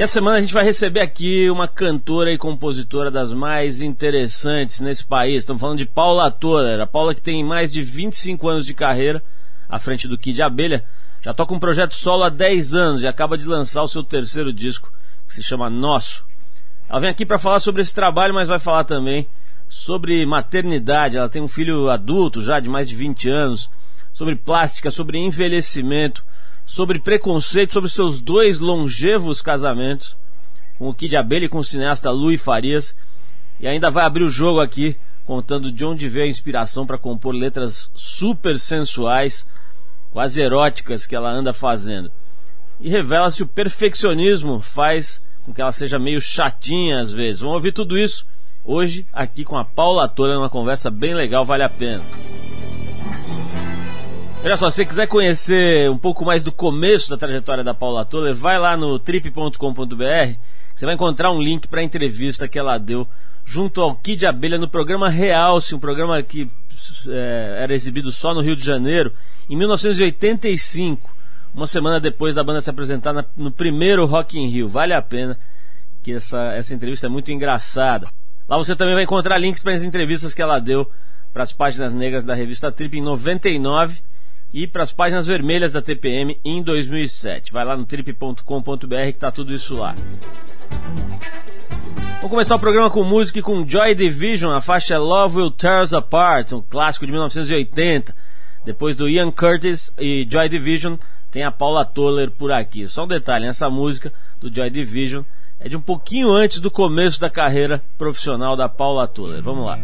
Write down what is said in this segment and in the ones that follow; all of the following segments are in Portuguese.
E a semana a gente vai receber aqui uma cantora e compositora das mais interessantes nesse país. Estamos falando de Paula Toller. A Paula que tem mais de 25 anos de carreira à frente do Kid Abelha. Já toca um projeto solo há 10 anos e acaba de lançar o seu terceiro disco, que se chama Nosso. Ela vem aqui para falar sobre esse trabalho, mas vai falar também sobre maternidade. Ela tem um filho adulto já de mais de 20 anos, sobre plástica, sobre envelhecimento sobre preconceito sobre seus dois longevos casamentos com o Kid Abelha e com o cineasta Luiz Farias. E ainda vai abrir o jogo aqui contando de onde veio a inspiração para compor letras super sensuais, quase eróticas que ela anda fazendo. E revela se o perfeccionismo faz com que ela seja meio chatinha às vezes. Vamos ouvir tudo isso hoje aqui com a Paula Tola numa conversa bem legal, vale a pena. Olha só, se você quiser conhecer um pouco mais do começo da trajetória da Paula Toller, vai lá no trip.com.br, você vai encontrar um link para a entrevista que ela deu junto ao Kid Abelha no programa Realce, um programa que é, era exibido só no Rio de Janeiro, em 1985, uma semana depois da banda se apresentar na, no primeiro Rock in Rio. Vale a pena, que essa, essa entrevista é muito engraçada. Lá você também vai encontrar links para as entrevistas que ela deu para as páginas negras da revista Trip em 99 e para as páginas vermelhas da TPM em 2007. Vai lá no trip.com.br que está tudo isso lá. Vamos começar o programa com música e com Joy Division, a faixa Love Will Tear Us Apart, um clássico de 1980. Depois do Ian Curtis e Joy Division, tem a Paula Toller por aqui. Só um detalhe, essa música do Joy Division é de um pouquinho antes do começo da carreira profissional da Paula Toller. Vamos lá.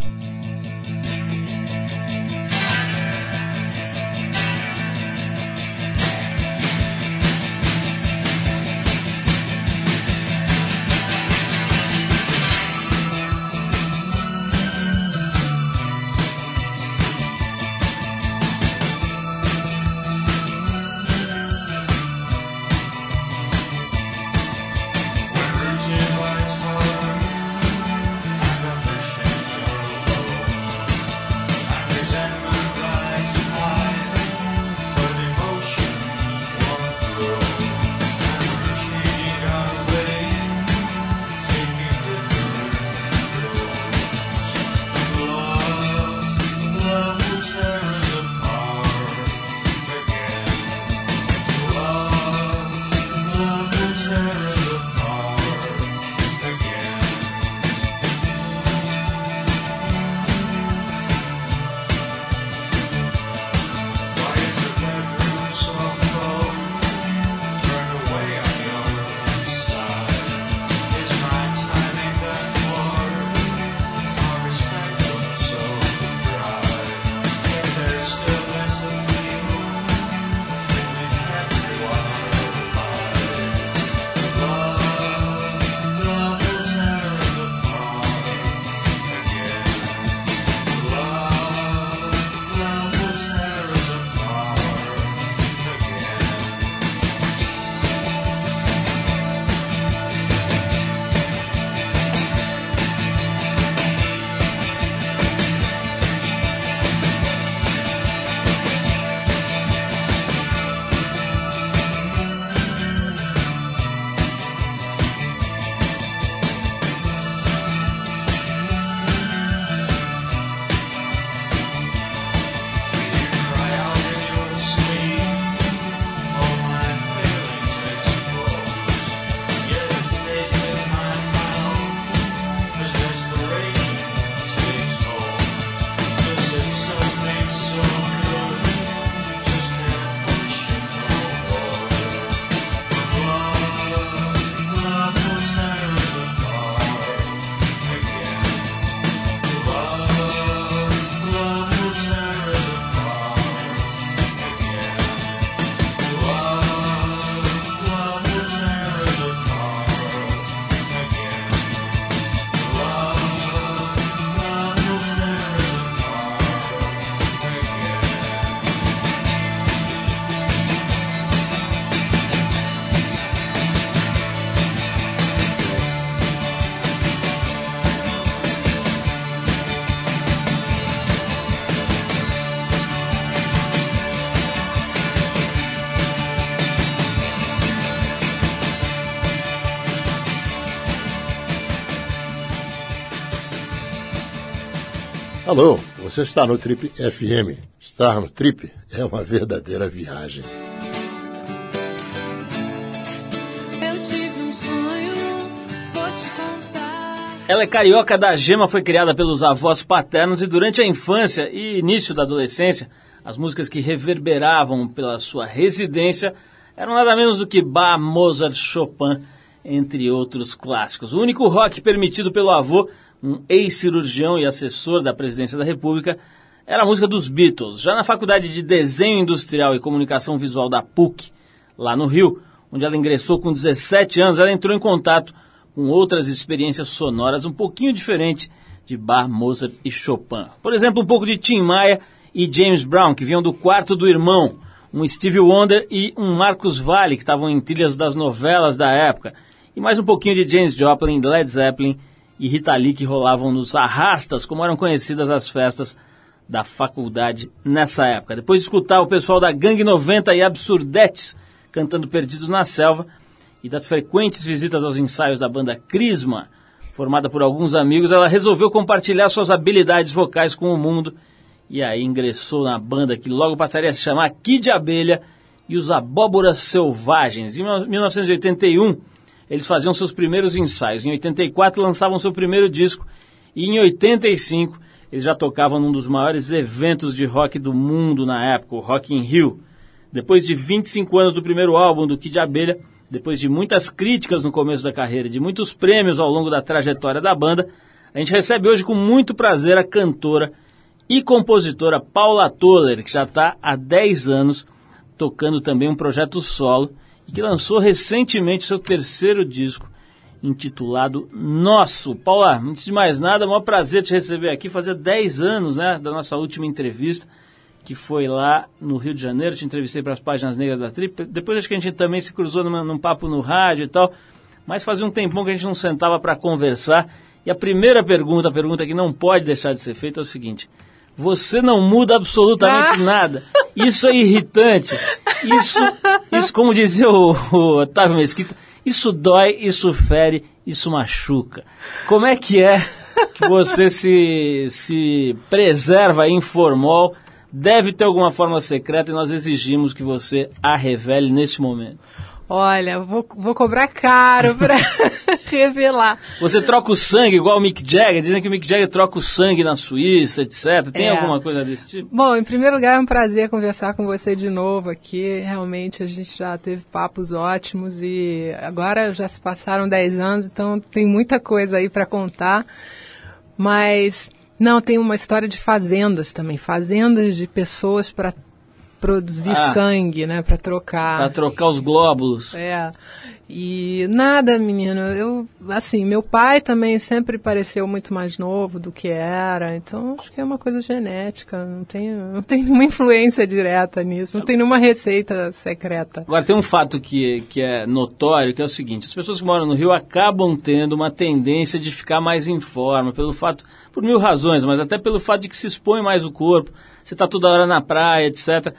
Alô, você está no Trip FM. Estar no Trip é uma verdadeira viagem. Ela é carioca da gema, foi criada pelos avós paternos e durante a infância e início da adolescência, as músicas que reverberavam pela sua residência eram nada menos do que Bach, Mozart, Chopin, entre outros clássicos. O único rock permitido pelo avô um ex-cirurgião e assessor da presidência da República, era a música dos Beatles. Já na Faculdade de Desenho Industrial e Comunicação Visual da PUC, lá no Rio, onde ela ingressou com 17 anos, ela entrou em contato com outras experiências sonoras um pouquinho diferentes de Bach, Mozart e Chopin. Por exemplo, um pouco de Tim Maia e James Brown, que vinham do quarto do irmão, um Stevie Wonder e um Marcus Valle, que estavam em trilhas das novelas da época, e mais um pouquinho de James Joplin, Led Zeppelin e Rita Lee que rolavam nos arrastas, como eram conhecidas as festas da faculdade nessa época. Depois de escutar o pessoal da Gangue 90 e Absurdetes cantando Perdidos na Selva e das frequentes visitas aos ensaios da banda Crisma, formada por alguns amigos, ela resolveu compartilhar suas habilidades vocais com o mundo e aí ingressou na banda que logo passaria a se chamar Kid Abelha e os Abóboras Selvagens. Em 1981, eles faziam seus primeiros ensaios. Em 84 lançavam seu primeiro disco e em 85 eles já tocavam num dos maiores eventos de rock do mundo na época, o Rock in Rio. Depois de 25 anos do primeiro álbum do Kid Abelha, depois de muitas críticas no começo da carreira, de muitos prêmios ao longo da trajetória da banda, a gente recebe hoje com muito prazer a cantora e compositora Paula Toller, que já está há 10 anos tocando também um projeto solo e que lançou recentemente seu terceiro disco, intitulado Nosso. Paula, antes de mais nada, é um prazer te receber aqui. Fazia 10 anos né, da nossa última entrevista, que foi lá no Rio de Janeiro. Te entrevistei para as páginas negras da Trip. Depois acho que a gente também se cruzou numa, num papo no rádio e tal. Mas fazia um tempão que a gente não sentava para conversar. E a primeira pergunta, a pergunta que não pode deixar de ser feita é o seguinte: você não muda absolutamente ah. nada. Isso é irritante. Isso, isso como dizia o, o Otávio Mesquita, isso dói, isso fere, isso machuca. Como é que é que você se, se preserva em formol? Deve ter alguma forma secreta e nós exigimos que você a revele neste momento. Olha, vou, vou cobrar caro para revelar. Você troca o sangue igual o Mick Jagger? Dizem que o Mick Jagger troca o sangue na Suíça, etc. Tem é. alguma coisa desse tipo? Bom, em primeiro lugar é um prazer conversar com você de novo aqui. Realmente a gente já teve papos ótimos e agora já se passaram 10 anos, então tem muita coisa aí para contar. Mas não, tem uma história de fazendas também, fazendas de pessoas para produzir ah, sangue, né, para trocar. Para trocar os glóbulos. É. E nada, menino, eu assim, meu pai também sempre pareceu muito mais novo do que era, então acho que é uma coisa genética, não tem, não tem nenhuma influência direta nisso, não tem nenhuma receita secreta. Agora tem um fato que, que é notório, que é o seguinte, as pessoas que moram no Rio acabam tendo uma tendência de ficar mais em forma, pelo fato, por mil razões, mas até pelo fato de que se expõe mais o corpo, você está toda hora na praia, etc.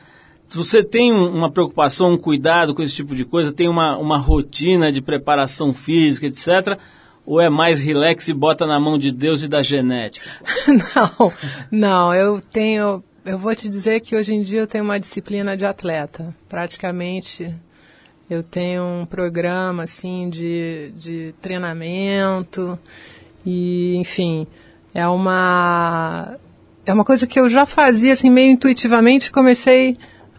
Você tem uma preocupação, um cuidado com esse tipo de coisa? Tem uma, uma rotina de preparação física, etc., ou é mais relax e bota na mão de Deus e da genética? não, não, eu tenho. Eu vou te dizer que hoje em dia eu tenho uma disciplina de atleta. Praticamente eu tenho um programa assim de, de treinamento e, enfim, é uma é uma coisa que eu já fazia assim meio intuitivamente, comecei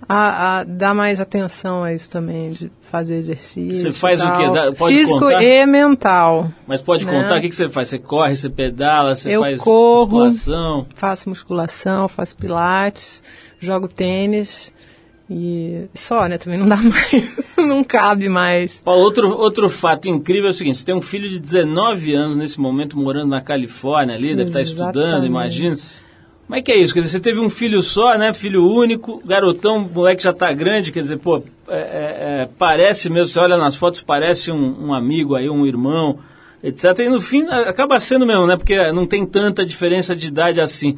a, a, dar mais atenção a isso também, de fazer exercício. Você faz o quê? Dá, Físico contar? e mental. Mas pode né? contar o que, que você faz? Você corre, você pedala, você Eu faz corro, musculação? Faço musculação, faço pilates, jogo tênis. E só, né? Também não dá mais, não cabe mais. Paulo, outro, outro fato incrível é o seguinte: você tem um filho de 19 anos nesse momento morando na Califórnia ali, deve estar estudando, imagino. Como é que é isso? Quer dizer, você teve um filho só, né? Filho único, garotão, moleque já tá grande, quer dizer, pô, é, é, é, parece mesmo, você olha nas fotos, parece um, um, amigo aí, um irmão, etc. E no fim acaba sendo mesmo, né? Porque não tem tanta diferença de idade assim.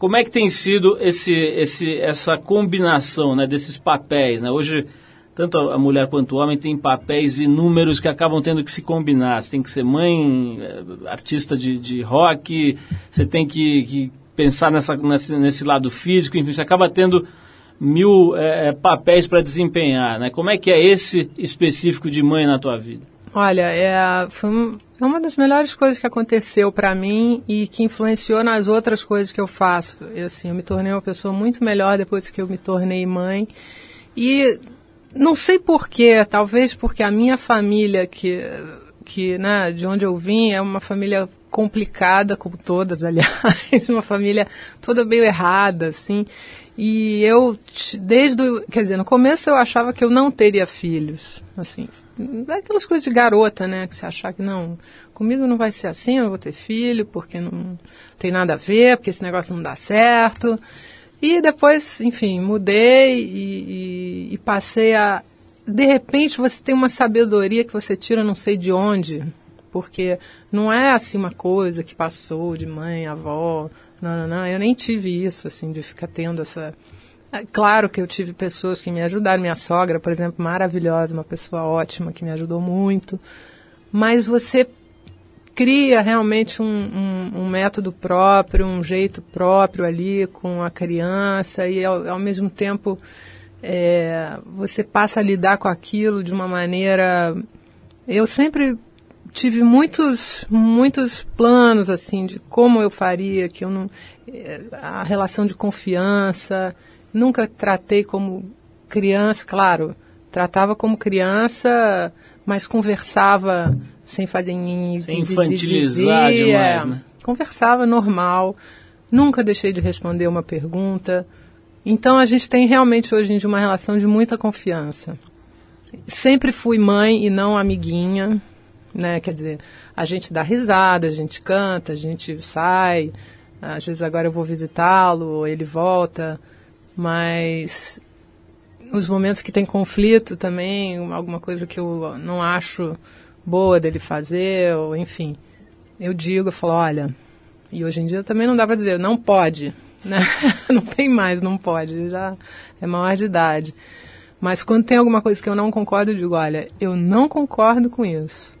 Como é que tem sido esse, esse, essa combinação né, desses papéis? Né? Hoje, tanto a mulher quanto o homem têm papéis inúmeros que acabam tendo que se combinar. Você tem que ser mãe, é, artista de, de rock, você tem que, que pensar nessa, nesse, nesse lado físico, enfim, você acaba tendo mil é, papéis para desempenhar, né? Como é que é esse específico de mãe na tua vida? Olha, é, foi é uma das melhores coisas que aconteceu para mim e que influenciou nas outras coisas que eu faço. Eu, assim, eu me tornei uma pessoa muito melhor depois que eu me tornei mãe. E não sei porquê, talvez porque a minha família, que, que né, de onde eu vim, é uma família complicada, como todas, aliás, uma família toda meio errada, assim. E eu, desde, o, quer dizer, no começo eu achava que eu não teria filhos, assim, aquelas coisas de garota, né, que você achar que não, comigo não vai ser assim, eu vou ter filho, porque não tem nada a ver, porque esse negócio não dá certo. E depois, enfim, mudei e, e, e passei a, de repente você tem uma sabedoria que você tira não sei de onde, porque não é assim uma coisa que passou de mãe, avó, não, não, não, eu nem tive isso, assim, de ficar tendo essa. É, claro que eu tive pessoas que me ajudaram, minha sogra, por exemplo, maravilhosa, uma pessoa ótima que me ajudou muito. Mas você cria realmente um, um, um método próprio, um jeito próprio ali com a criança e ao, ao mesmo tempo é, você passa a lidar com aquilo de uma maneira. Eu sempre tive muitos muitos planos assim de como eu faria que eu não eh, a relação de confiança nunca tratei como criança claro tratava como criança mas conversava sem fazer sem infantilizar demais né? conversava normal nunca deixei de responder uma pergunta. Então a gente tem realmente hoje em dia uma relação de muita confiança. Sempre fui mãe e não amiguinha né? Quer dizer, a gente dá risada, a gente canta, a gente sai, às vezes agora eu vou visitá-lo, ele volta, mas os momentos que tem conflito também, alguma coisa que eu não acho boa dele fazer, ou enfim, eu digo, eu falo, olha, e hoje em dia também não dá para dizer, não pode, né? não tem mais, não pode, já é maior de idade. Mas quando tem alguma coisa que eu não concordo, eu digo, olha, eu não concordo com isso.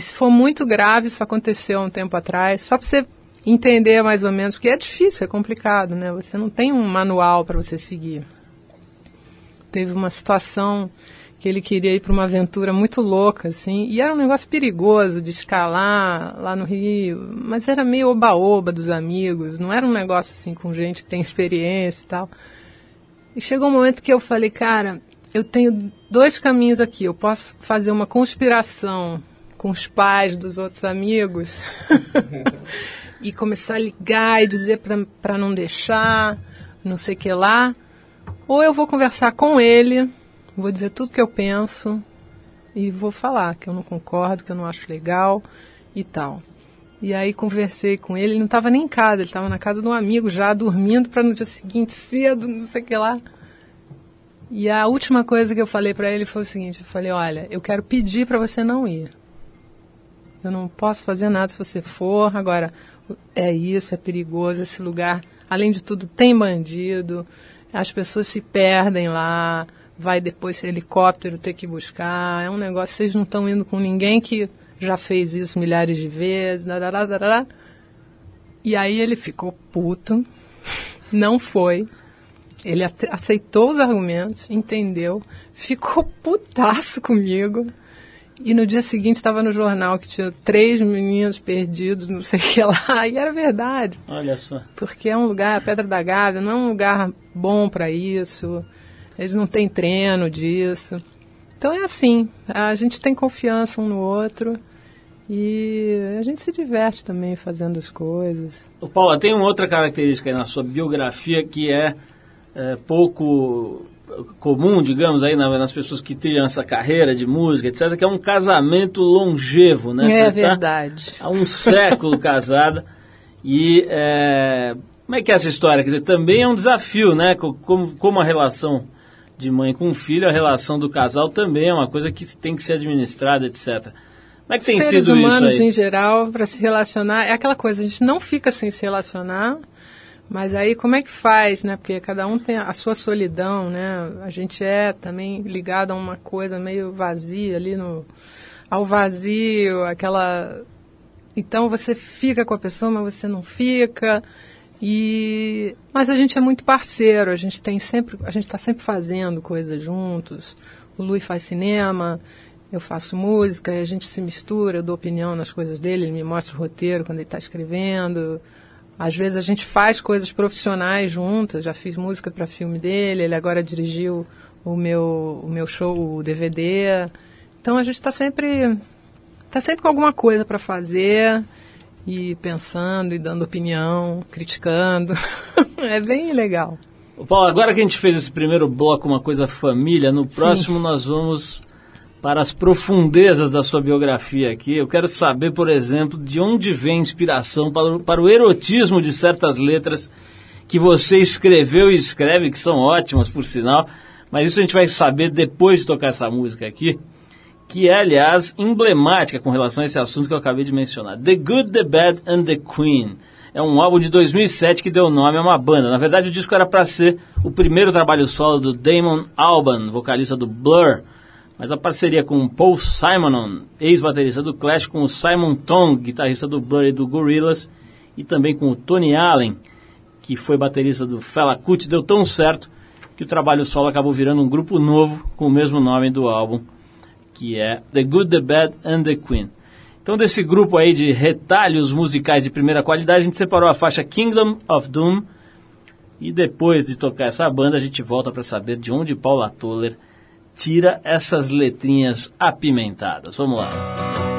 E se for muito grave, isso aconteceu há um tempo atrás, só para você entender mais ou menos, porque é difícil, é complicado, né? Você não tem um manual para você seguir. Teve uma situação que ele queria ir para uma aventura muito louca, assim, e era um negócio perigoso de escalar lá no Rio, mas era meio oba-oba dos amigos, não era um negócio assim com gente que tem experiência e tal. E chegou um momento que eu falei, cara, eu tenho dois caminhos aqui, eu posso fazer uma conspiração com os pais dos outros amigos e começar a ligar e dizer para não deixar, não sei que lá. Ou eu vou conversar com ele, vou dizer tudo que eu penso e vou falar que eu não concordo, que eu não acho legal e tal. E aí conversei com ele, ele não estava nem em casa, ele estava na casa de um amigo já dormindo para no dia seguinte cedo, não sei o que lá. E a última coisa que eu falei para ele foi o seguinte, eu falei, olha, eu quero pedir para você não ir. Eu não posso fazer nada se você for. Agora, é isso, é perigoso esse lugar. Além de tudo, tem bandido. As pessoas se perdem lá. Vai depois helicóptero ter que buscar. É um negócio. Vocês não estão indo com ninguém que já fez isso milhares de vezes. Darará, darará. E aí ele ficou puto. Não foi. Ele aceitou os argumentos, entendeu, ficou putaço comigo. E no dia seguinte estava no jornal que tinha três meninos perdidos, não sei o que lá, e era verdade. Olha só. Porque é um lugar, a Pedra da Gávea não é um lugar bom para isso, eles não têm treino disso. Então é assim, a gente tem confiança um no outro e a gente se diverte também fazendo as coisas. O Paula, tem uma outra característica na sua biografia que é, é pouco comum, digamos, aí nas pessoas que trilham essa carreira de música, etc., que é um casamento longevo, né? É tá verdade. Há um século casada. E é, como é que é essa história? Quer dizer, também é um desafio, né? Como, como a relação de mãe com filho, a relação do casal também é uma coisa que tem que ser administrada, etc. Como é que tem Seres sido isso aí? humanos em geral, para se relacionar, é aquela coisa, a gente não fica sem se relacionar, mas aí como é que faz, né? Porque cada um tem a sua solidão, né? A gente é também ligado a uma coisa meio vazia ali no ao vazio, aquela então você fica com a pessoa, mas você não fica. E mas a gente é muito parceiro, a gente tem sempre, a gente está sempre fazendo coisas juntos. O Lui faz cinema, eu faço música, a gente se mistura, eu dou opinião nas coisas dele, ele me mostra o roteiro quando ele está escrevendo. Às vezes a gente faz coisas profissionais juntas, já fiz música para filme dele, ele agora dirigiu o meu, o meu show, o DVD. Então a gente está sempre, tá sempre com alguma coisa para fazer e pensando e dando opinião, criticando. é bem legal. Paulo, agora que a gente fez esse primeiro bloco, uma coisa família, no próximo Sim. nós vamos para as profundezas da sua biografia aqui. Eu quero saber, por exemplo, de onde vem a inspiração para o, para o erotismo de certas letras que você escreveu e escreve, que são ótimas, por sinal. Mas isso a gente vai saber depois de tocar essa música aqui que é, aliás, emblemática com relação a esse assunto que eu acabei de mencionar. The Good, The Bad and The Queen. É um álbum de 2007 que deu nome a uma banda. Na verdade, o disco era para ser o primeiro trabalho solo do Damon Albarn, vocalista do Blur, mas a parceria com Paul Simonon, ex-baterista do Clash, com o Simon Tong, guitarrista do Blur e do Gorillaz, e também com o Tony Allen, que foi baterista do Fela Kuti, deu tão certo que o trabalho solo acabou virando um grupo novo com o mesmo nome do álbum que é The Good, The Bad and The Queen. Então, desse grupo aí de retalhos musicais de primeira qualidade, a gente separou a faixa Kingdom of Doom. E depois de tocar essa banda, a gente volta para saber de onde Paula Toller tira essas letrinhas apimentadas. Vamos lá.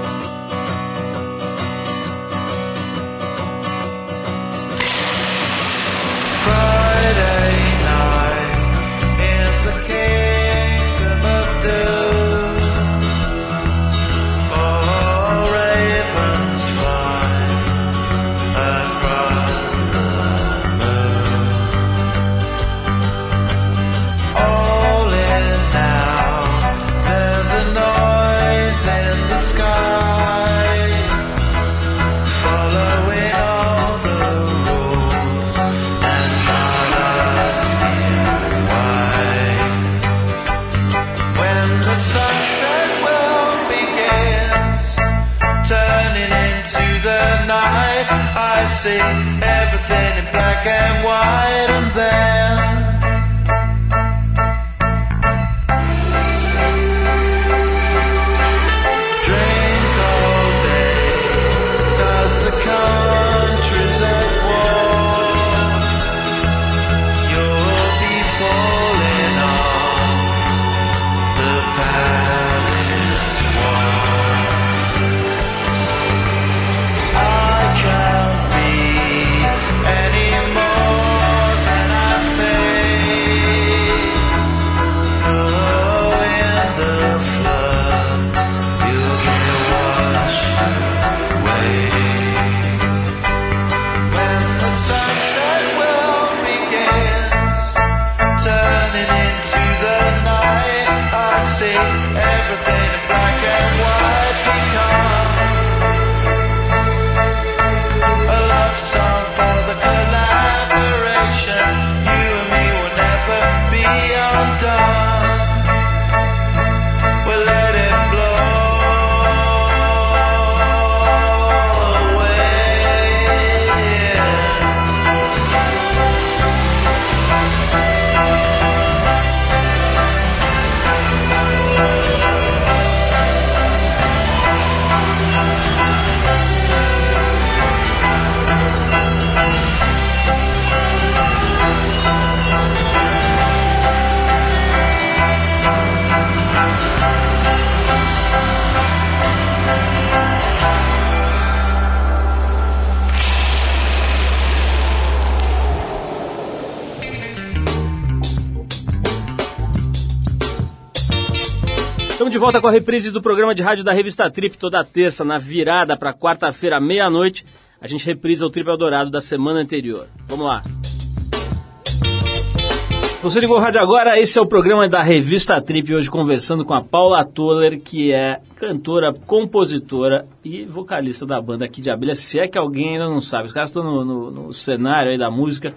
Volta com a reprise do programa de rádio da revista Trip toda terça, na virada para quarta-feira, meia-noite. A gente reprisa o Trip Eldorado da semana anterior. Vamos lá. Você ligou o rádio agora, esse é o programa da revista Trip, hoje conversando com a Paula Toller, que é cantora, compositora e vocalista da banda aqui de Abelha, se é que alguém ainda não sabe. Os caras estão no, no, no cenário aí da música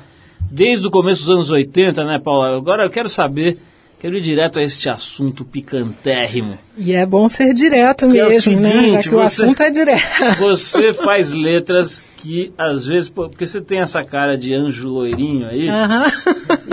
desde o começo dos anos 80, né, Paula? Agora eu quero saber Quero ir direto a este assunto picantérrimo. E é bom ser direto Que é o mesmo, né? seguinte, Já que o você- assunto é direto. Você faz letras que às vezes, porque você tem essa cara de anjo loirinho aí,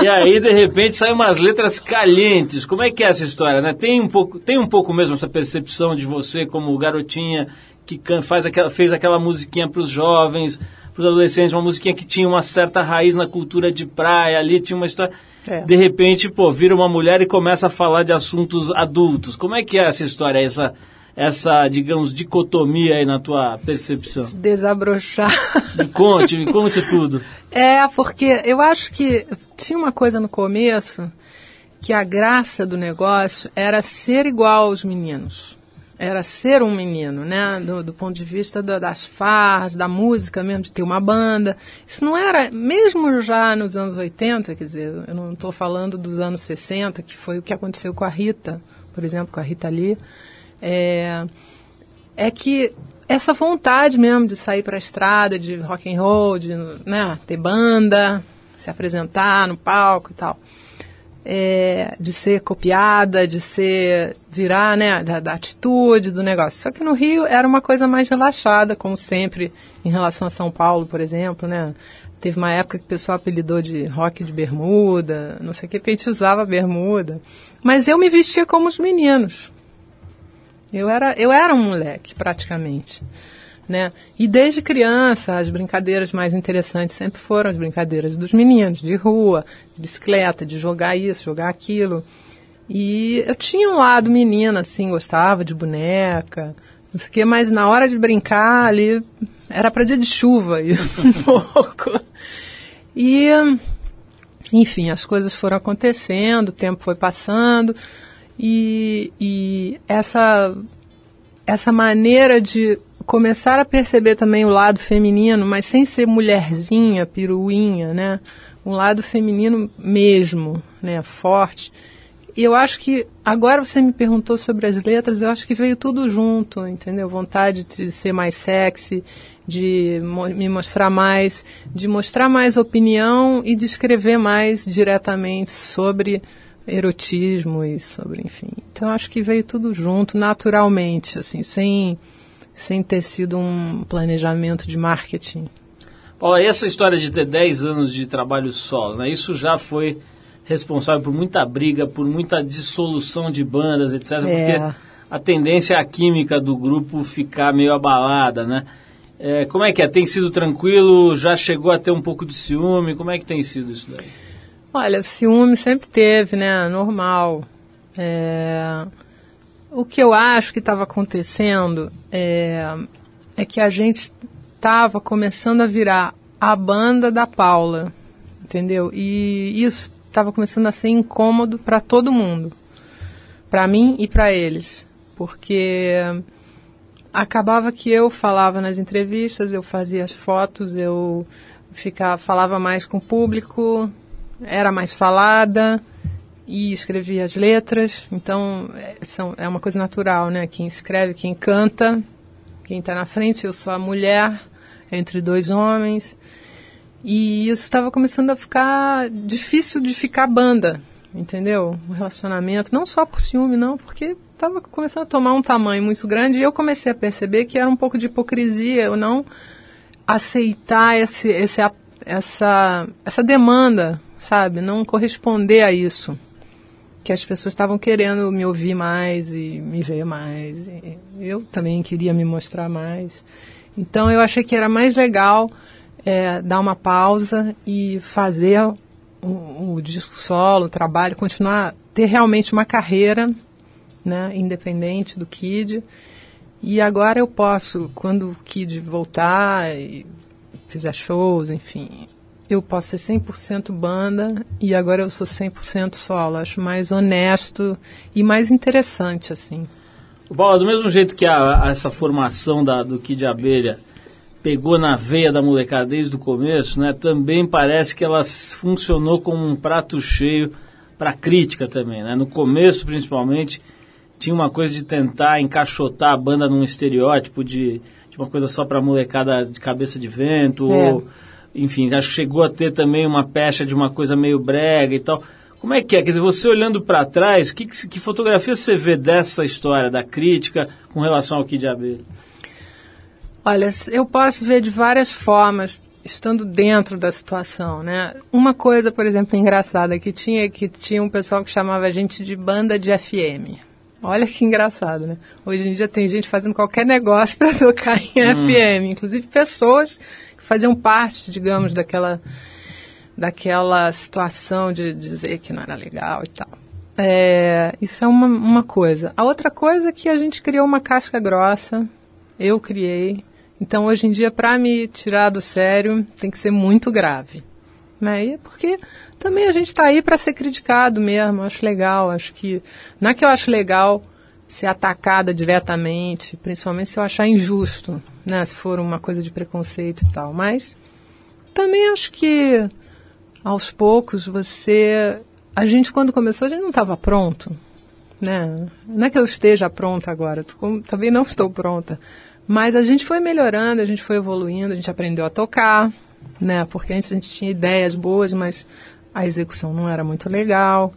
e aí de repente saem umas letras calientes. Como é que é essa história, né? Tem um pouco, tem um pouco mesmo essa percepção de você como garotinha que faz aquela, fez aquela musiquinha para os jovens, para os adolescentes, uma musiquinha que tinha uma certa raiz na cultura de praia, ali tinha uma história. É. De repente, pô, vira uma mulher e começa a falar de assuntos adultos. Como é que é essa história, essa, essa digamos, dicotomia aí na tua percepção? Desabrochar. Me conte, me conte tudo. É, porque eu acho que tinha uma coisa no começo que a graça do negócio era ser igual aos meninos. Era ser um menino, né? Do, do ponto de vista da- das farras, da música mesmo, de ter uma banda. Isso não era, mesmo já nos anos 80, quer dizer, eu não estou falando dos anos 60, que foi o que aconteceu com a Rita, por exemplo, com a Rita Lee. É, é que essa vontade mesmo de sair para a estrada, de rock and roll, de né, ter banda, se apresentar no palco e tal, é, de ser copiada, de ser virar, né, da, da atitude do negócio. Só que no Rio era uma coisa mais relaxada, como sempre, em relação a São Paulo, por exemplo, né? Teve uma época que o pessoal apelidou de rock de bermuda, não sei o que, porque a gente usava bermuda. Mas eu me vestia como os meninos. Eu era, eu era um moleque, praticamente. Né? E desde criança, as brincadeiras mais interessantes sempre foram as brincadeiras dos meninos, de rua, de bicicleta, de jogar isso, jogar aquilo. E eu tinha um lado menina, assim, gostava de boneca, não sei o quê, mas na hora de brincar ali, era para dia de chuva isso um pouco. E, enfim, as coisas foram acontecendo, o tempo foi passando, e, e essa, essa maneira de começar a perceber também o lado feminino, mas sem ser mulherzinha, piruinha, né? Um lado feminino mesmo, né? Forte. E eu acho que, agora você me perguntou sobre as letras, eu acho que veio tudo junto, entendeu? Vontade de ser mais sexy, de mo me mostrar mais, de mostrar mais opinião e de escrever mais diretamente sobre erotismo e sobre, enfim. Então acho que veio tudo junto, naturalmente, assim, sem, sem ter sido um planejamento de marketing. Paula, e essa história de ter 10 anos de trabalho solo, né? Isso já foi responsável por muita briga, por muita dissolução de bandas, etc. É. Porque a tendência é a química do grupo ficar meio abalada, né? É, como é que é? Tem sido tranquilo? Já chegou a ter um pouco de ciúme? Como é que tem sido isso daí? Olha, o ciúme sempre teve, né? Normal. É, O que eu acho que estava acontecendo é... é que a gente estava começando a virar a banda da Paula, entendeu? E isso estava começando a ser incômodo para todo mundo, para mim e para eles, porque acabava que eu falava nas entrevistas, eu fazia as fotos, eu ficava, falava mais com o público, era mais falada e escrevia as letras. Então é, são, é uma coisa natural, né? Quem escreve, quem canta, quem está na frente, eu sou a mulher entre dois homens. E isso estava começando a ficar difícil de ficar banda, entendeu? O relacionamento, não só por ciúme, não, porque estava começando a tomar um tamanho muito grande e eu comecei a perceber que era um pouco de hipocrisia eu não aceitar esse, esse, essa, essa demanda, sabe? Não corresponder a isso. Que as pessoas estavam querendo me ouvir mais e me ver mais. E eu também queria me mostrar mais. Então eu achei que era mais legal é, dar uma pausa e fazer o, o disco solo, o trabalho, continuar, ter realmente uma carreira né, independente do Kid. E agora eu posso, quando o Kid voltar e fizer shows, enfim, eu posso ser 100% banda e agora eu sou 100% solo. Acho mais honesto e mais interessante, assim. Paula, do mesmo jeito que a, a, essa formação da, do Kid Abelha pegou na veia da molecada desde o começo, né, também parece que ela funcionou como um prato cheio para crítica também. Né? No começo, principalmente, tinha uma coisa de tentar encaixotar a banda num estereótipo de, de uma coisa só para molecada de cabeça de vento, É. ou, enfim, acho que chegou a ter também uma pecha de uma coisa meio brega e tal. Como é que é? Quer dizer, você olhando para trás, que, que fotografia você vê dessa história, da crítica com relação ao Kid Abelha? Olha, eu posso ver de várias formas, estando dentro da situação, né? Uma coisa, por exemplo, engraçada que tinha, que tinha um pessoal que chamava a gente de banda de FM. Olha que engraçado, né? Hoje em dia tem gente fazendo qualquer negócio para tocar em hum. FM, inclusive pessoas faziam parte, digamos, daquela daquela situação de dizer que não era legal e tal. É, isso é uma, uma coisa. A outra coisa é que a gente criou uma casca grossa, eu criei, então, hoje em dia, para me tirar do sério, tem que ser muito grave. Né? Porque também a gente está aí para ser criticado mesmo, acho legal. Acho que. Não é que eu acho legal ser atacada diretamente, principalmente se eu achar injusto, né? se for uma coisa de preconceito e tal. Mas também acho que aos poucos você. A gente, quando começou, a gente não estava pronto. Né? Não é que eu esteja pronta agora, também não estou pronta. Mas a gente foi melhorando, a gente foi evoluindo, a gente aprendeu a tocar, né? Porque antes a gente tinha ideias boas, mas a execução não era muito legal.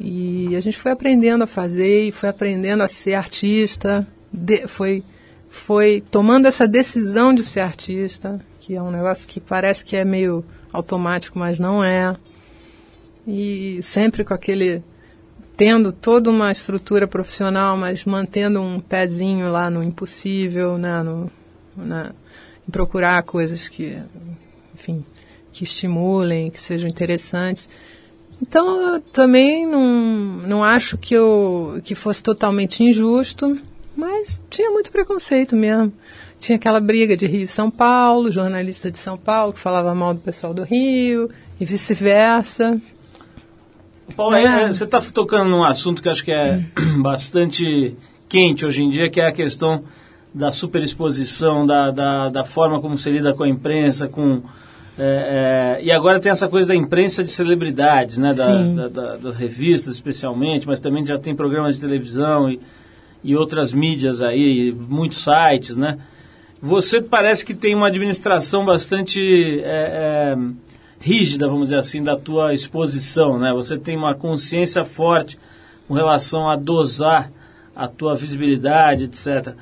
E a gente foi aprendendo a fazer e foi aprendendo a ser artista, de, foi, foi tomando essa decisão de ser artista, que é um negócio que parece que é meio automático, mas não é. E sempre com aquele tendo toda uma estrutura profissional, mas mantendo um pezinho lá no impossível, né, no, na, em procurar coisas que, enfim, que estimulem, que sejam interessantes. Então, eu também não, não acho que, eu, que fosse totalmente injusto, mas tinha muito preconceito mesmo. Tinha aquela briga de Rio e São Paulo, jornalista de São Paulo que falava mal do pessoal do Rio e vice-versa. Paulo, é. você está tocando num assunto que acho que é bastante quente hoje em dia, que é a questão da superexposição, da, da, da forma como se lida com a imprensa, com... É, é, e agora tem essa coisa da imprensa de celebridades, né? Da, da, das revistas especialmente, mas também já tem programas de televisão e, e outras mídias aí, muitos sites, né? Você parece que tem uma administração bastante é, é, rígida, vamos dizer assim, da tua exposição, né? Você tem uma consciência forte com relação a dosar a tua visibilidade, etc.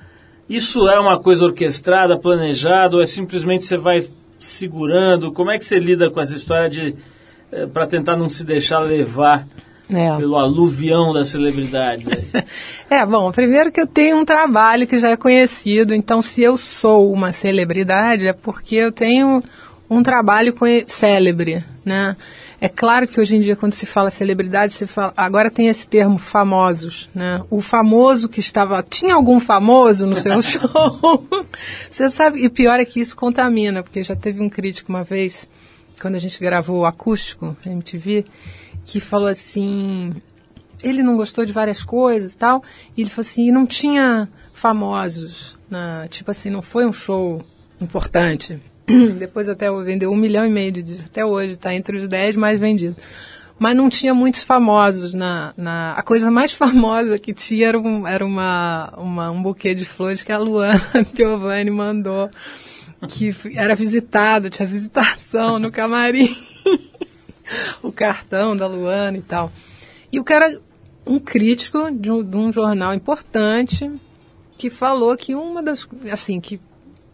Isso é uma coisa orquestrada, planejada, ou é simplesmente você vai segurando? Como é que você lida com essa história de eh, para tentar não se deixar levar é. pelo aluvião das celebridades? é, bom, primeiro que eu tenho um trabalho que já é conhecido, então se eu sou uma celebridade é porque eu tenho um trabalho célebre, né? É claro que hoje em dia, quando se fala celebridade, se fala, agora tem esse termo famosos, né? O famoso que estava. Tinha algum famoso no seu show? Você sabe, e pior é que isso contamina, porque já teve um crítico uma vez, quando a gente gravou o acústico, MTV, que falou assim. Ele não gostou de várias coisas e tal, e ele falou assim: não tinha famosos, né? tipo assim, não foi um show importante. Depois até vendeu um milhão e meio de discos. Até hoje está entre os dez mais vendidos. Mas não tinha muitos famosos na, na... A coisa mais famosa que tinha era, um, era uma, uma, um buquê de flores que a Luana Piovani mandou. Que era visitado, tinha visitação no camarim. o cartão da Luana e tal. E o cara, um crítico de um, de um jornal importante, que falou que uma das... Assim, que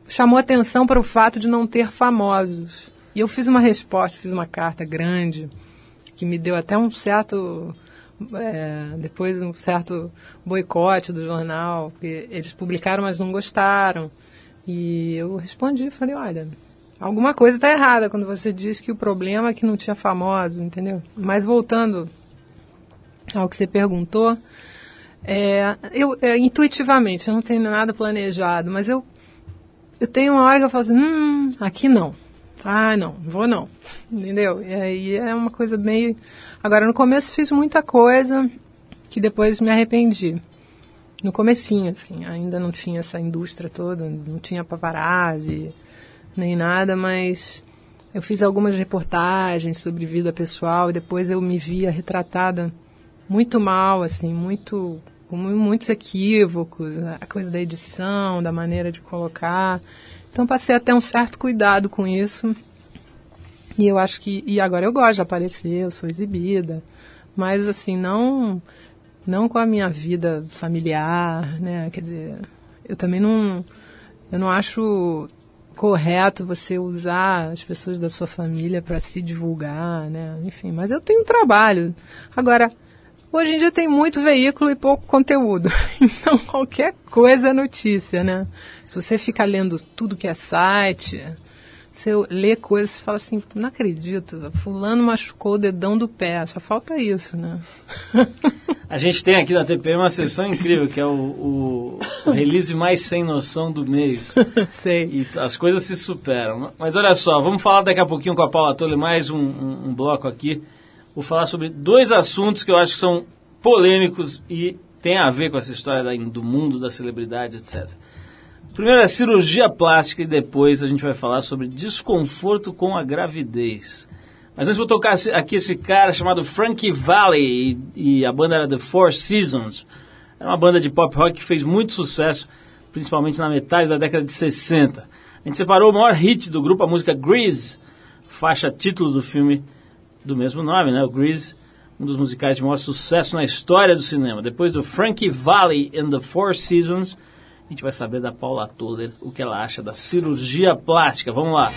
chamou atenção para o fato de não ter famosos. E eu fiz uma resposta, fiz uma carta grande, que me deu até um certo. É, depois um certo boicote do jornal, porque eles publicaram, mas não gostaram. E eu respondi, falei, olha, alguma coisa está errada quando você diz que o problema é que não tinha famosos, entendeu? Mas voltando ao que você perguntou, é, eu é, intuitivamente, eu não tenho nada planejado, mas eu eu tenho uma hora que eu falo assim, hum, aqui não. Ah, não, vou não. Entendeu? E aí é uma coisa meio. Agora, no começo fiz muita coisa que depois me arrependi. No comecinho, assim, ainda não tinha essa indústria toda, não tinha paparazzi, nem nada, mas eu fiz algumas reportagens sobre vida pessoal e depois eu me via retratada muito mal, assim, muito muitos equívocos, a coisa da edição, da maneira de colocar. Então passei a ter um certo cuidado com isso. E eu acho que. E agora eu gosto de aparecer, eu sou exibida. Mas assim, não não com a minha vida familiar, né? Quer dizer, eu também não eu não acho correto você usar as pessoas da sua família para se divulgar, né? Enfim, mas eu tenho trabalho. Agora, hoje em dia tem muito veículo e pouco conteúdo. Então, qualquer coisa é notícia, né? Se você fica lendo tudo que é site, você lê coisas e fala assim, não acredito, fulano machucou o dedão do pé, só falta isso, né? A gente tem aqui na TPM uma sessão incrível, que é o, o, o release mais sem noção do mês. Sei. E as coisas se superam. Mas olha só, vamos falar daqui a pouquinho com a Paula Tolle, mais um, um, um bloco aqui. Vou falar sobre dois assuntos que eu acho que são polêmicos e tem a ver com essa história do mundo das celebridades, etc. Primeiro é cirurgia plástica e depois a gente vai falar sobre desconforto com a gravidez. Mas antes vou tocar aqui esse cara chamado Frankie Valli e, e a banda era The Four Seasons. É uma banda de pop rock que fez muito sucesso, principalmente na metade da década de 60. A gente separou o maior hit do grupo, a música Grease, faixa título do filme do mesmo nome, né? O Grease, um dos musicais de maior sucesso na história do cinema. Depois do Frankie Valli and the Four Seasons, a gente vai saber da Paula Toller o que ela acha da cirurgia plástica. Vamos lá.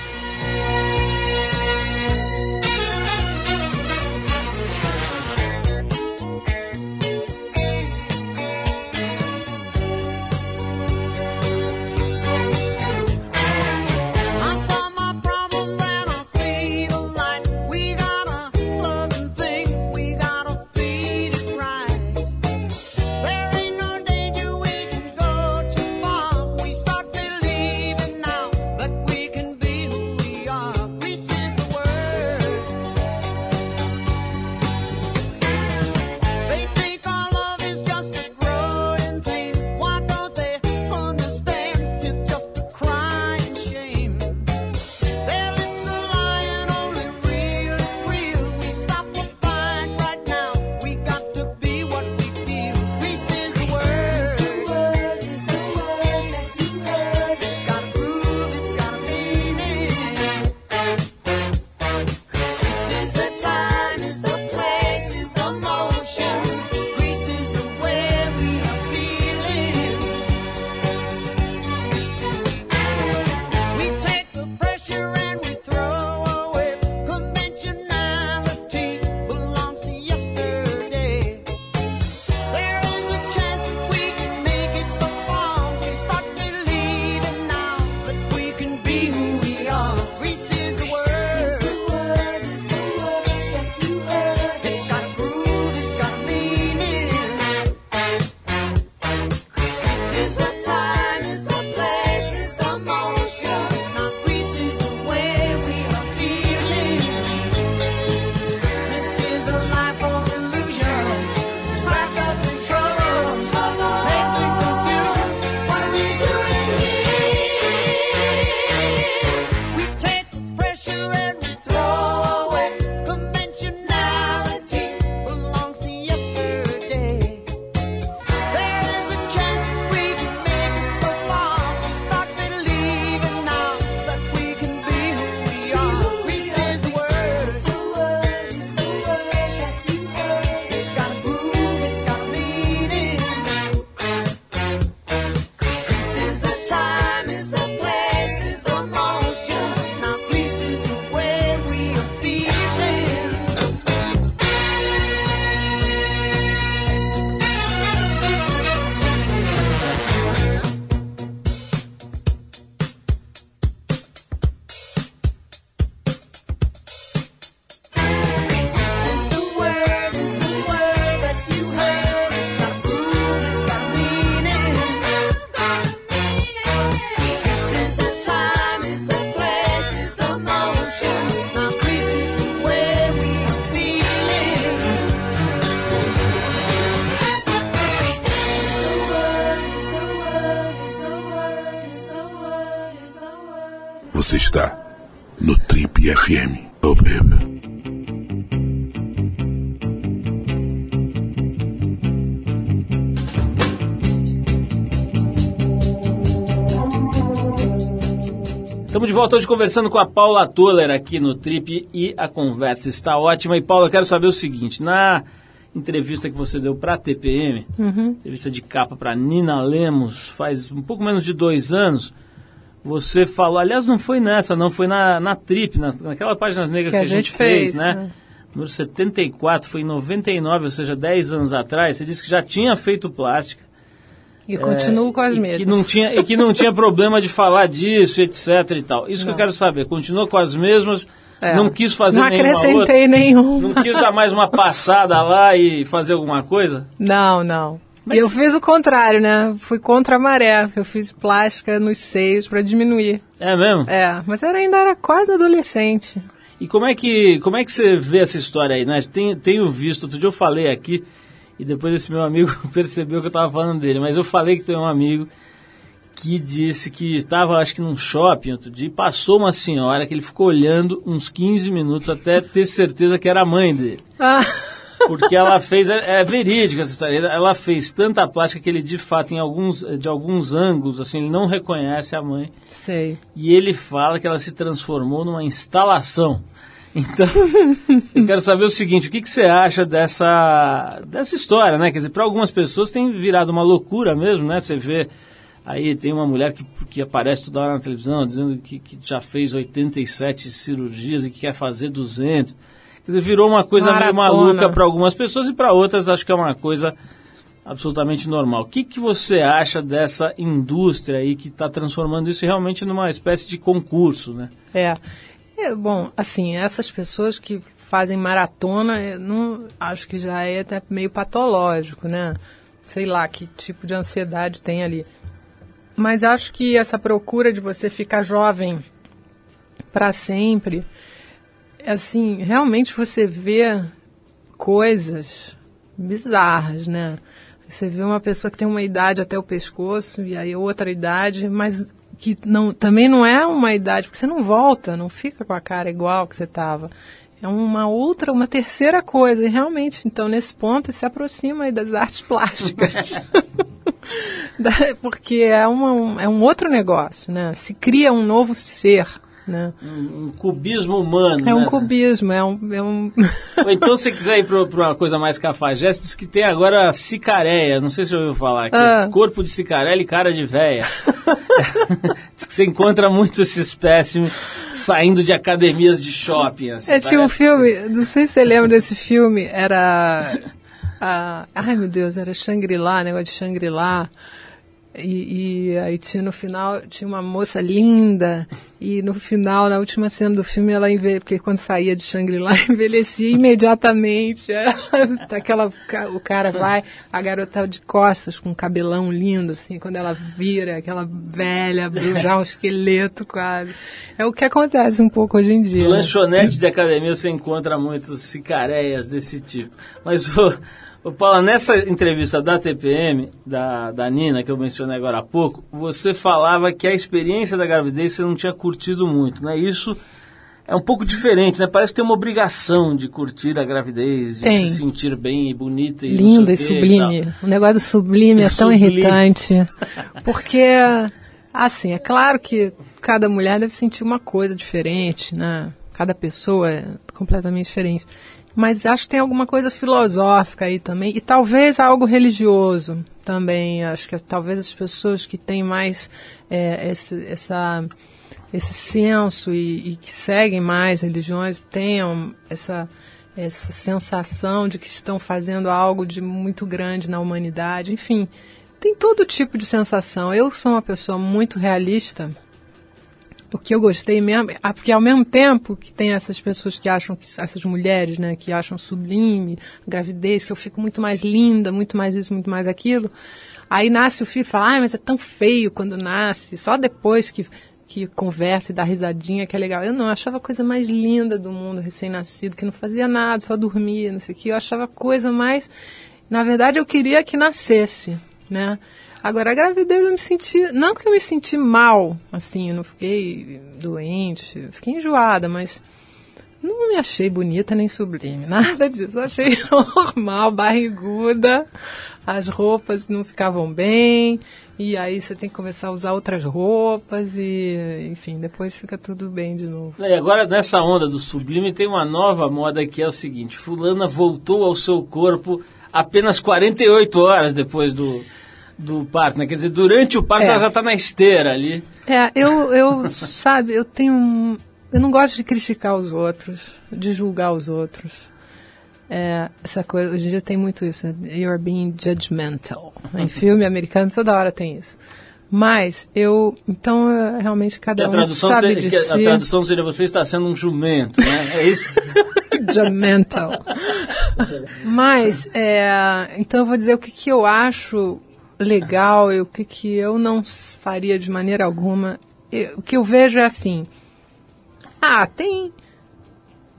Você está no Trip FM. Oh, baby. Estamos de volta hoje conversando com a Paula Toller aqui no Trip e a conversa está ótima. E Paula, eu quero saber o seguinte: na entrevista que você deu para a TPM, Uhum. entrevista de capa para Nina Lemos, faz um pouco menos de dois anos. Você falou, aliás, não foi nessa, não, foi na, na Trip, na, naquela Páginas Negras que, a gente fez, né? né? Número 74, foi em 99, ou seja, 10 anos atrás. Você disse que já tinha feito plástica. E continuo com as e mesmas. Que não tinha, e que não tinha problema de falar disso, etc e tal. Isso que eu Não. quero saber. Continuou com as mesmas, É. não quis fazer Não nenhuma outra. acrescentei nenhuma. Não quis dar mais uma passada lá e fazer alguma coisa? Não, não. Mas- E eu fiz o contrário, né? Fui contra a maré. Eu fiz plástica nos seios para diminuir. É mesmo? É, mas era, ainda era quase adolescente. E como é que como é que você vê essa história aí, né? Tem, tenho visto, outro dia eu falei aqui, e depois esse meu amigo percebeu que eu estava falando dele, mas eu falei que tem um amigo que disse que estava, acho que num shopping outro dia, e passou uma senhora que ele ficou olhando uns 15 minutos até ter certeza que era a mãe dele. Ah, Porque ela fez, é, é verídica essa história, ela fez tanta plástica que ele de fato, em alguns, de alguns ângulos, assim, ele não reconhece a mãe. sei. E ele fala que ela se transformou numa instalação. Então, eu quero saber o seguinte, o que, que você acha dessa, dessa história, né? Quer dizer, para algumas pessoas tem virado uma loucura mesmo, né? Você vê, aí tem uma mulher que, que aparece toda hora na televisão dizendo que, que já fez 87 cirurgias e que quer fazer 200. Quer dizer, virou uma coisa meio Maratona. maluca para algumas pessoas e para outras acho que é uma coisa absolutamente normal. O que, que você acha dessa indústria aí que está transformando isso realmente numa espécie de concurso, né? É. É, bom, assim, essas pessoas que fazem maratona, eu não, acho que já é até meio patológico, né? Sei lá que tipo de ansiedade tem ali. Mas acho que essa procura de você ficar jovem para sempre, assim, realmente você vê coisas bizarras, né? Você vê uma pessoa que tem uma idade até o pescoço e aí outra idade, mas que não, também não é uma idade, porque você não volta, não fica com a cara igual que você estava. É uma outra, uma terceira coisa. E realmente, então, nesse ponto, se aproxima aí das artes plásticas. Porque é, uma, um, é um outro negócio, né? Se cria um novo ser, né? Um, um cubismo humano. É um né? cubismo, é um... É um... Ou então, se você quiser ir para uma coisa mais cafajeste, diz que tem agora cicaréia. Não sei se você ouviu falar. Ah. é corpo de cicarela e cara de véia. diz que você encontra muito esse espécime saindo de academias de shopping. Assim, É, tinha um filme, não sei se você lembra desse filme, era. a- ai meu Deus, era Shangri-La, negócio de Shangri-La. E, e aí tinha no final, tinha uma moça linda, e no final, na última cena do filme, ela envelhecia, porque quando saía de Shangri-La, envelhecia imediatamente. Tá Aquela, o cara vai, a garota tá de costas, com um cabelão lindo, assim, quando ela vira, aquela velha, já um esqueleto quase. É o que acontece um pouco hoje em dia. Né? lanchonete de academia você encontra muitos cicareias desse tipo. Mas, ô, ô Paula, nessa entrevista da TPM, da, da Nina, que eu mencionei agora há pouco, você falava que a experiência da gravidez você não tinha curtido muito, né? Isso é um pouco diferente, né? Parece que tem uma obrigação de curtir a gravidez, de Tem. se sentir bem e bonita e Linda e sublime. O negócio do sublime é tão Sublime. irritante. Porque, assim, é claro que cada mulher deve sentir uma coisa diferente, né? Cada pessoa é completamente diferente. Mas acho que tem alguma coisa filosófica aí também. E talvez algo religioso também. Acho que talvez as pessoas que têm mais é, esse, essa, esse senso e, e que seguem mais religiões tenham essa essa sensação de que estão fazendo algo de muito grande na humanidade, enfim, tem todo tipo de sensação. Eu sou uma pessoa muito realista. O que eu gostei mesmo, ah, porque ao mesmo tempo que tem essas pessoas que acham que essas mulheres, né, que acham sublime a gravidez, que eu fico muito mais linda, muito mais isso, muito mais aquilo. Aí nasce o filho e fala: "Ai, mas é tão feio quando nasce". Só depois que que conversa e dá risadinha, que é legal. Eu não, eu achava a coisa mais linda do mundo, recém-nascido, que não fazia nada, só dormia, não sei o que. Eu achava a coisa mais. Na verdade, eu queria que nascesse, né? Agora, a gravidez eu me senti. Não que eu me senti mal, assim, eu não fiquei doente, fiquei enjoada, mas não me achei bonita nem sublime, nada disso. Eu achei normal, barriguda. as roupas não ficavam bem, e aí você tem que começar a usar outras roupas, e enfim, depois fica tudo bem de novo. E agora, nessa onda do sublime, tem uma nova moda que é o seguinte: Fulana voltou ao seu corpo apenas 48 horas depois do, do parto, né? Quer dizer, durante o parto É. ela já está na esteira ali. É, eu, eu sabe, eu tenho. um- Eu não gosto de criticar os outros, de julgar os outros. É, essa coisa, hoje em dia tem muito isso, né? you're being judgmental. Em filme americano toda hora tem isso. Mas eu, então é, realmente Que cada a um tradução, sabe seria, de que a si. tradução seria você está sendo um jumento, né? É isso? judgmental. Mas, é, então eu vou dizer o que, que eu acho legal e o que, que eu não faria de maneira alguma. E o que eu vejo é assim: ah, tem,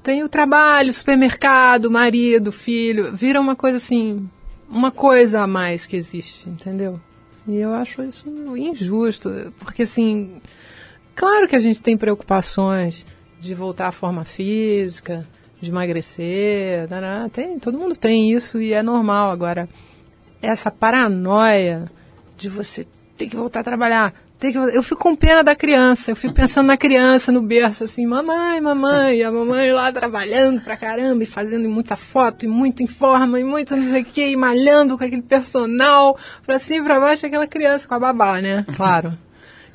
tem o trabalho, supermercado, marido, filho, vira uma coisa assim, uma coisa a mais que existe, entendeu? E eu acho isso injusto, porque assim, claro que a gente tem preocupações de voltar à forma física, de emagrecer, tem, todo mundo tem isso e é normal. Agora, essa paranoia de você ter que voltar a trabalhar, ter que, eu fico com pena da criança, eu fico pensando na criança no berço assim, mamãe, mamãe, e a mamãe lá trabalhando pra caramba e fazendo muita foto e muito em forma e muito não sei o que, e malhando com aquele personal pra cima e pra baixo, aquela criança com a babá, né? Claro.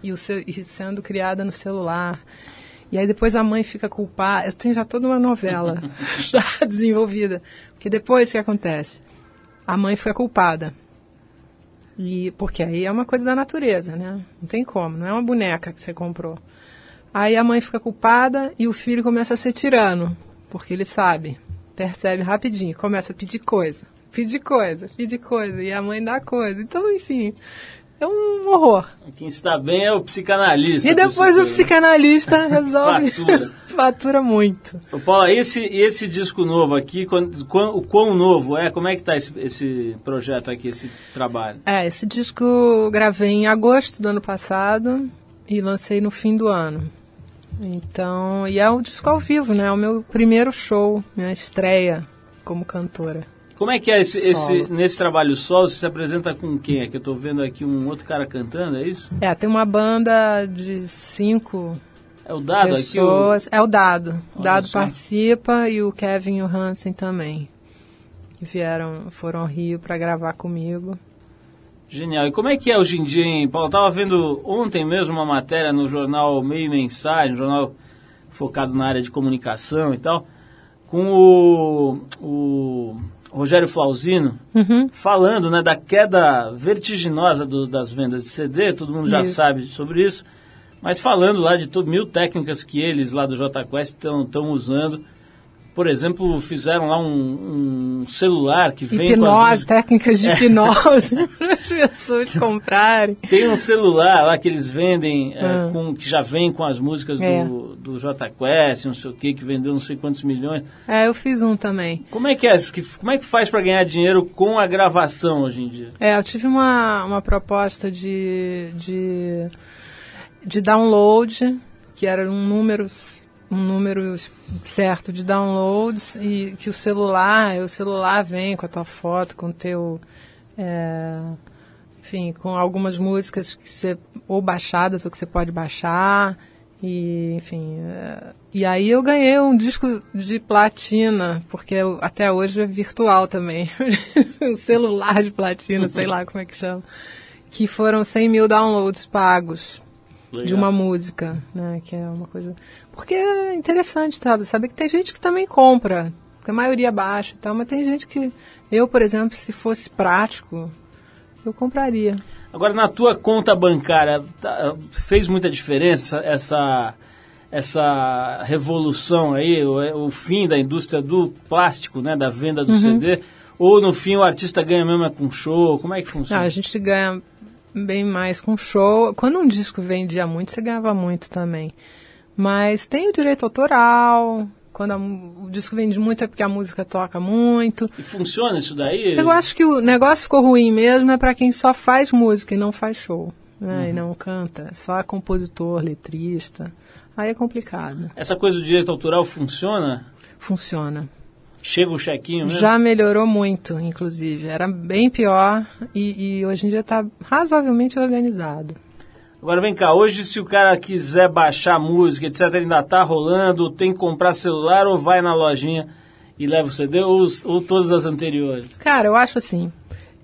E, o seu, e sendo criada no celular. E aí depois a mãe fica culpada. Eu tenho já toda uma novela já desenvolvida. Porque depois o que acontece? A mãe foi a culpada. E, porque aí é uma coisa da natureza, né? Não tem como, não é uma boneca que você comprou. Aí a mãe fica culpada e o filho começa a ser tirano. Porque ele sabe, percebe rapidinho, começa a pedir coisa. Pedir coisa, pedir coisa. E a mãe dá coisa. Então, enfim, é um horror. Quem está bem é o psicanalista. E depois o psicanalista resolve. Fatura. Fatura muito. Ô, Paula, esse, esse disco novo aqui, quando- quão- o quão novo é? Como é que tá esse, esse projeto aqui, esse trabalho? É, esse disco eu gravei em agosto do ano passado e lancei no fim do ano. Então, e é o disco ao vivo, né? É o meu primeiro show, minha estreia como cantora. Como é que é esse, esse- nesse trabalho solo? Você se apresenta com quem? É que eu tô vendo aqui um outro cara cantando, é isso? É, tem uma banda de cinco É o Dado aqui? O... pessoas. É o Dado. O Dado só. participa e o Kevin Johansen também. Que vieram, foram ao Rio para gravar comigo. Genial. E como é que é hoje em dia, hein, Paulo? Eu tava vendo ontem mesmo uma matéria no jornal Meio Mensagem, um jornal focado na área de comunicação e tal, com o, o Rogério Flauzino Uhum. falando né, da queda vertiginosa do- das vendas de CD, todo mundo já Isso. sabe sobre isso, mas falando lá de to- mil técnicas que eles lá do J Quest estão usando. Por exemplo, fizeram lá um, um celular que vem com as Hipnose, técnicas de hipnose para as pessoas comprarem. Tem um celular lá que eles vendem, é, Ah. com, que já vem com as músicas É. do, do J Quest, não sei o que, que vendeu não sei quantos milhões. É, eu fiz um também. Como é que é? isso? Como é que faz para ganhar dinheiro com a gravação hoje em dia? É, eu tive uma, uma proposta de, de, de download, que era um número, um número certo de downloads, e que o celular, o celular vem com a tua foto, com o teu. é, enfim, com algumas músicas que você, ou baixadas ou que você pode baixar. E, enfim. é, e aí eu ganhei um disco de platina, porque eu- até hoje é virtual também. um celular de platina, sei lá como é que chama. Que foram 100 mil downloads pagos de Legal. uma música, né? Que é uma coisa. Porque é interessante, sabe? Saber que tem gente que também compra, porque a maioria baixa e tal, mas tem gente que. Eu, por exemplo, se fosse prático, eu compraria. Agora, na tua conta bancária, tá- fez muita diferença essa, essa revolução aí, o, o fim da indústria do plástico, né, da venda do CD? Ou no fim o artista ganha mesmo é com show? Como é que Não, funciona? a gente ganha bem mais com show. Quando um disco vendia muito, você ganhava muito também. Mas tem o direito autoral. Quando a o disco vende muito é porque a música toca muito. E funciona isso daí? Eu acho que o negócio ficou ruim mesmo é para quem só faz música e não faz show. Né? E não canta. Só é compositor, letrista. Aí é complicado. Essa coisa do direito autoral funciona? Funciona. Chega o chequinho mesmo? Já melhorou muito, inclusive. Era bem pior e, e hoje em dia está razoavelmente organizado. Agora vem cá, hoje se o cara quiser baixar música, etc, ele ainda tá rolando, tem que comprar celular ou vai na lojinha e leva o CD ou, ou todas as anteriores? Cara, eu acho assim,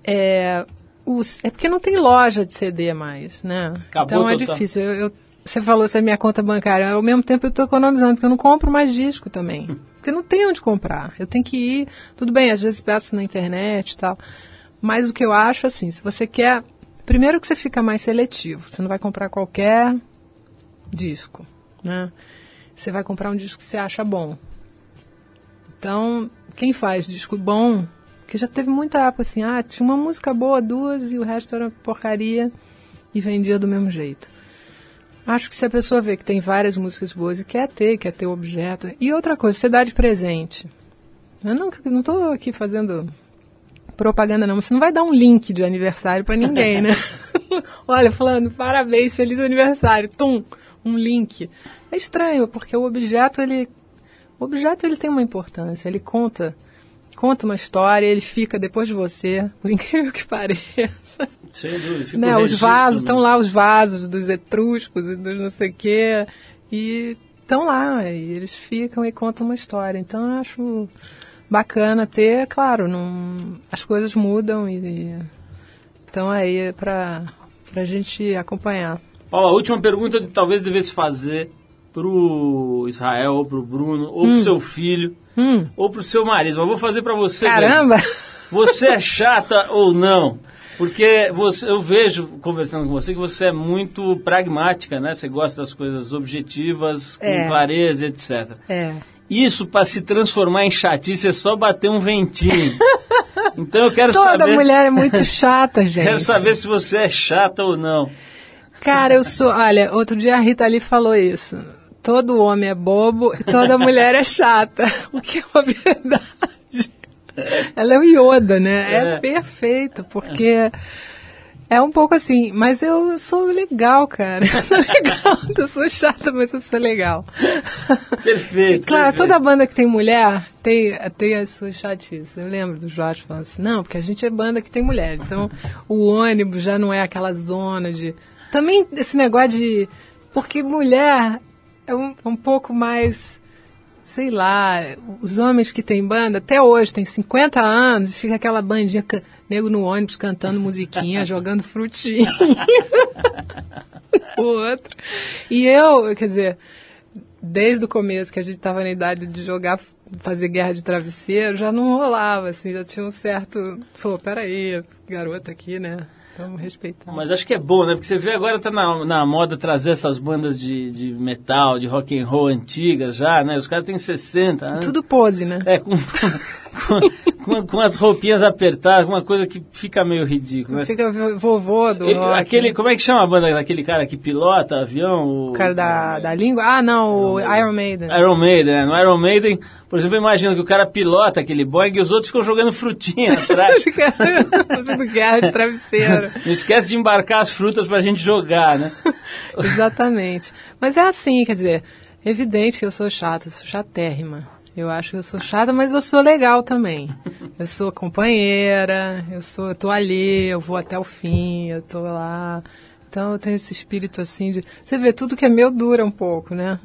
é, os, é porque não tem loja de CD mais, né? Acabou então é total. difícil. Eu, eu- você falou se é minha conta bancária, ao mesmo tempo eu estou economizando, porque eu não compro mais disco também. Porque não tem onde comprar. Eu tenho que ir, tudo bem, às vezes peço na internet e tal. Mas o que eu acho, assim, se você quer. Primeiro que você fica mais seletivo. Você não vai comprar qualquer disco, né? Você vai comprar um disco que você acha bom. Então, quem faz disco bom, que já teve muita época assim, ah, tinha uma música boa, duas, e o resto era porcaria, e vendia do mesmo jeito. Acho que se a pessoa vê que tem várias músicas boas e quer ter, quer ter o objeto. E outra coisa, você dá de presente. Eu não, tô aqui fazendo propaganda não, você não vai dar um link de aniversário para ninguém, né? Olha, falando, parabéns, feliz aniversário, tum, um link. É estranho, porque o objeto, ele o objeto ele tem uma importância, ele conta conta uma história, ele fica depois de você, por incrível que pareça. Sem dúvida. fica Né, os vasos, estão lá os vasos dos etruscos e dos não sei o quê, e estão lá, e eles ficam e contam uma história. Então eu acho bacana ter, claro, não, as coisas mudam e, e então aí é para a gente acompanhar. Paula, a última pergunta que talvez devesse fazer pro Israel, ou pro Bruno, ou pro seu filho, ou pro seu marido. Mas vou fazer para você. Hum. Caramba! Você é chata ou não? Porque você, eu vejo, conversando com você, que você é muito pragmática, né? Você gosta das coisas objetivas, com É. clareza, etc. É. Isso, para se transformar em chatice, é só bater um ventinho. então eu quero Toda saber... mulher é muito chata, gente. Quero saber se você é chata ou não. Cara, eu sou. Olha, outro dia a Rita ali falou isso. Todo homem é bobo e toda mulher é chata. O que é uma verdade. Ela é o Yoda, né? É, É. perfeito, porque é um pouco assim. Mas eu sou legal, cara. Eu sou legal. Eu sou chata, mas eu sou legal. Perfeito. Claro, perfeito. toda banda que tem mulher tem, tem as suas chatices. Eu lembro do Jorge falando assim, não, porque a gente é banda que tem mulher. Então, o ônibus já não é aquela zona de... Também esse negócio de... Porque mulher é um, um pouco mais... Sei lá, os homens que têm banda, até hoje, tem 50 anos, fica aquela bandinha, nego no ônibus cantando musiquinha, jogando frutinha. o outro. E eu, quer dizer, desde o começo que a gente estava na idade de jogar, fazer guerra de travesseiro, já não rolava, assim, já tinha um certo. Pô, peraí, garota aqui, né? Vamos respeitar. Mas acho que é bom, né? Porque você vê agora tá na, na moda trazer essas bandas de, de metal, de rock and roll antigas já, né? Os caras têm 60 anos. Tudo pose, né? É, com, com, com, com as roupinhas apertadas, uma coisa que fica meio ridículo, né? Fica vo- vovô do aquele, como é que chama a banda daquele cara que pilota avião? O, O cara da, da língua? Ah, não, o Iron Maiden. Iron Maiden, né? No Iron Maiden, por exemplo, imagina que o cara pilota aquele Boeing e os outros ficam jogando frutinha atrás. Fazendo guerra de travesseiro. Não esquece de embarcar as frutas pra gente jogar, né? Exatamente. Mas é assim, quer dizer, evidente que eu sou chata, eu sou chatérrima. Eu acho que eu sou chata, mas eu sou legal também. Eu sou companheira, eu sou, eu tô ali, eu vou até o fim, eu tô lá. Então eu tenho esse espírito assim de. Você vê, tudo que é meu dura um pouco, né?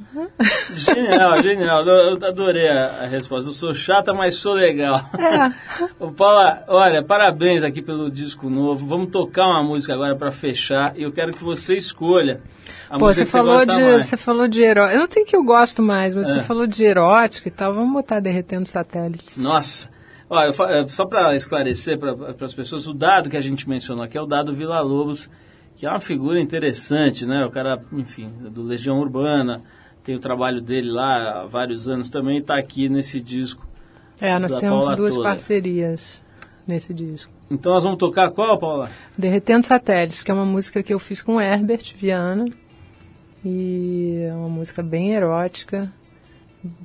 Genial, genial. Eu adorei a, resposta. Eu sou chata, mas sou legal. É. Ô, Paula, olha, parabéns aqui pelo disco novo. Vamos tocar uma música agora pra fechar e eu quero que você escolha a Pô, você que falou de. mais. Você falou de erótica. Eu não tenho que eu gosto mais, mas É. você falou de erótica e tal. Vamos botar derretendo satélites. Nossa. Fa- eh, só para esclarecer para as pessoas, o dado que a gente mencionou aqui é o dado Vila Lobos, que é uma figura interessante, né? O cara, enfim, do Legião Urbana, tem o trabalho dele lá há vários anos também, está aqui nesse disco. É, nós temos Paula duas parcerias nesse disco. Então nós vamos tocar qual, Paula? Derretendo Satélites, que é uma música que eu fiz com Herbert Viana. E é uma música bem erótica,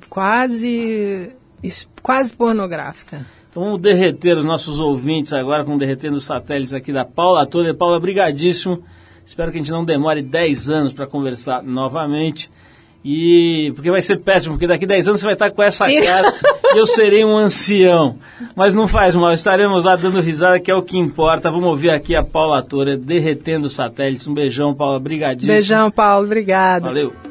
quase quase pornográfica. Então vamos derreter os nossos ouvintes agora com Derretendo os Satélites aqui da Paula Toller. Paula, brigadíssimo. Espero que a gente não demore 10 anos para conversar novamente. E porque vai ser péssimo, porque daqui 10 anos você vai estar com essa cara e eu serei um ancião. Mas não faz mal, estaremos lá dando risada, que é o que importa. Vamos ouvir aqui a Paula Tora derretendo os satélites. Um beijão, Paula, brigadíssimo. Beijão, Paulo, obrigado. Valeu.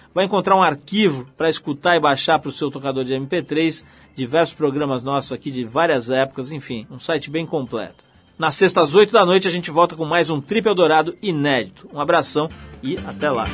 Vai encontrar um arquivo para escutar e baixar para o seu tocador de MP3, diversos programas nossos aqui de várias épocas, enfim, um site bem completo. Na sexta às 8 da noite a gente volta com mais um Trip Eldorado inédito. Um abração e até lá.